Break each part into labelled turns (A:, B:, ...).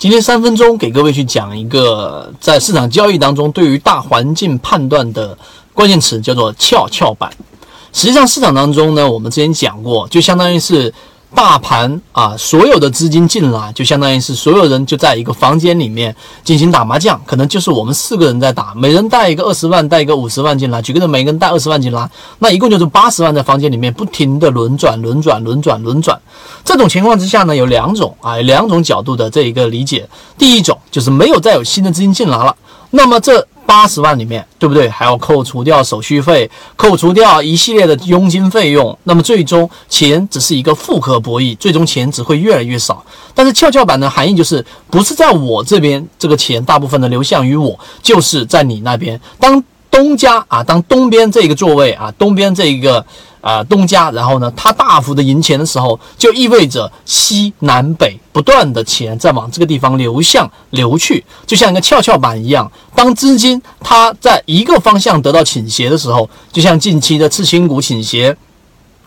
A: 今天三分钟给各位去讲一个在市场交易当中对于大环境判断的关键词，叫做跷跷板。实际上市场当中呢，我们之前讲过，就相当于是。大盘啊，所有的资金进来，就相当于是所有人就在一个房间里面进行打麻将，可能就是我们四个人在打，每人带一个二十万，带一个五十万进来，举个例，每个人带二十万进来，那一共就是八十万在房间里面不停的轮转、轮转、轮转、轮转。这种情况之下呢，有两种啊，两种角度的这一个理解。第一种就是没有再有新的资金进来了，那么这。八十万里面，对不对？还要扣除掉手续费，扣除掉一系列的佣金费用，那么最终钱只是一个复合博弈，最终钱只会越来越少。但是跷跷板的含义就是，不是在我这边这个钱大部分的流向于我，就是在你那边。当东家啊，当东边这个座位啊，东边这一个。啊，东家，然后呢，它大幅的赢钱的时候，就意味着西南北不断的钱在往这个地方流向流去，就像一个跷跷板一样。当资金它在一个方向得到倾斜的时候，就像近期的次新股倾斜。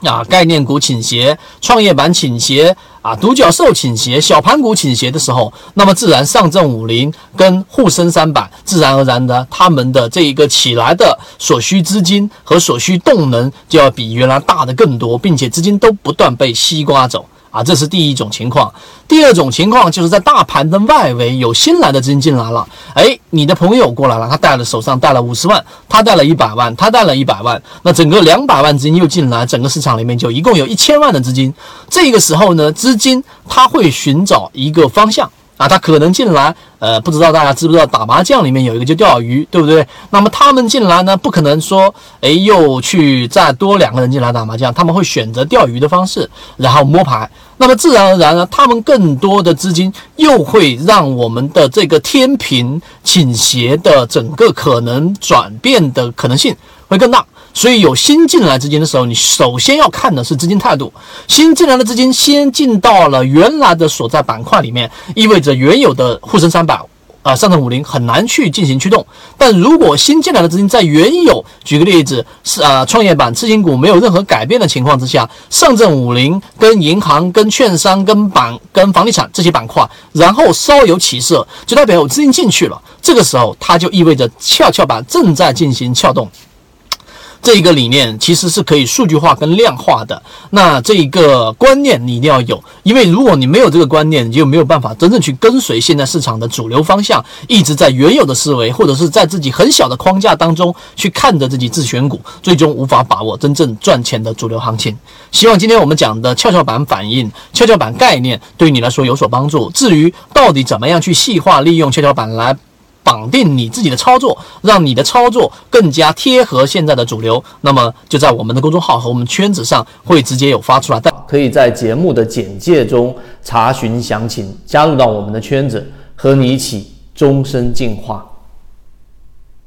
A: 啊，概念股倾斜，创业板倾斜，啊，独角兽倾斜，小盘股倾斜的时候，那么自然上证五零跟沪深三百，自然而然的，他们的这一个起来的所需资金和所需动能就要比原来大的更多，并且资金都不断被西瓜走。啊，这是第一种情况。第二种情况就是在大盘的外围有新来的资金进来了。哎，你的朋友过来了，他带了手上带了五十万，他带了一百万，他带了一百万，那整个两百万资金又进来，整个市场里面就一共有一千万的资金。这个时候呢，资金它会寻找一个方向。啊，他可能进来，呃，不知道大家知不知道打麻将里面有一个就钓鱼，对不对？那么他们进来呢，不可能说，哎，又去再多两个人进来打麻将，他们会选择钓鱼的方式，然后摸牌。那么自然而然呢，他们更多的资金又会让我们的这个天平倾斜的整个可能转变的可能性会更大。所以有新进来资金的时候，你首先要看的是资金态度。新进来的资金先进到了原来的所在板块里面，意味着原有的沪深三百、啊上证五零很难去进行驱动。但如果新进来的资金在原有，举个例子是啊创业板、次新股没有任何改变的情况之下，上证五零跟银行、跟券商、跟板、跟房地产这些板块，然后稍有起色，就代表有资金进去了。这个时候，它就意味着跷跷板正在进行撬动。这一个理念其实是可以数据化跟量化的。那这一个观念你一定要有，因为如果你没有这个观念，你就没有办法真正去跟随现在市场的主流方向，一直在原有的思维或者是在自己很小的框架当中去看着自己自选股，最终无法把握真正赚钱的主流行情。希望今天我们讲的跷跷板反应、跷跷板概念对你来说有所帮助。至于到底怎么样去细化利用跷跷板来。绑定你自己的操作，让你的操作更加贴合现在的主流。那么就在我们的公众号和我们圈子上会直接有发出来，
B: 可以在节目的简介中查询详情，加入到我们的圈子，和你一起终身进化。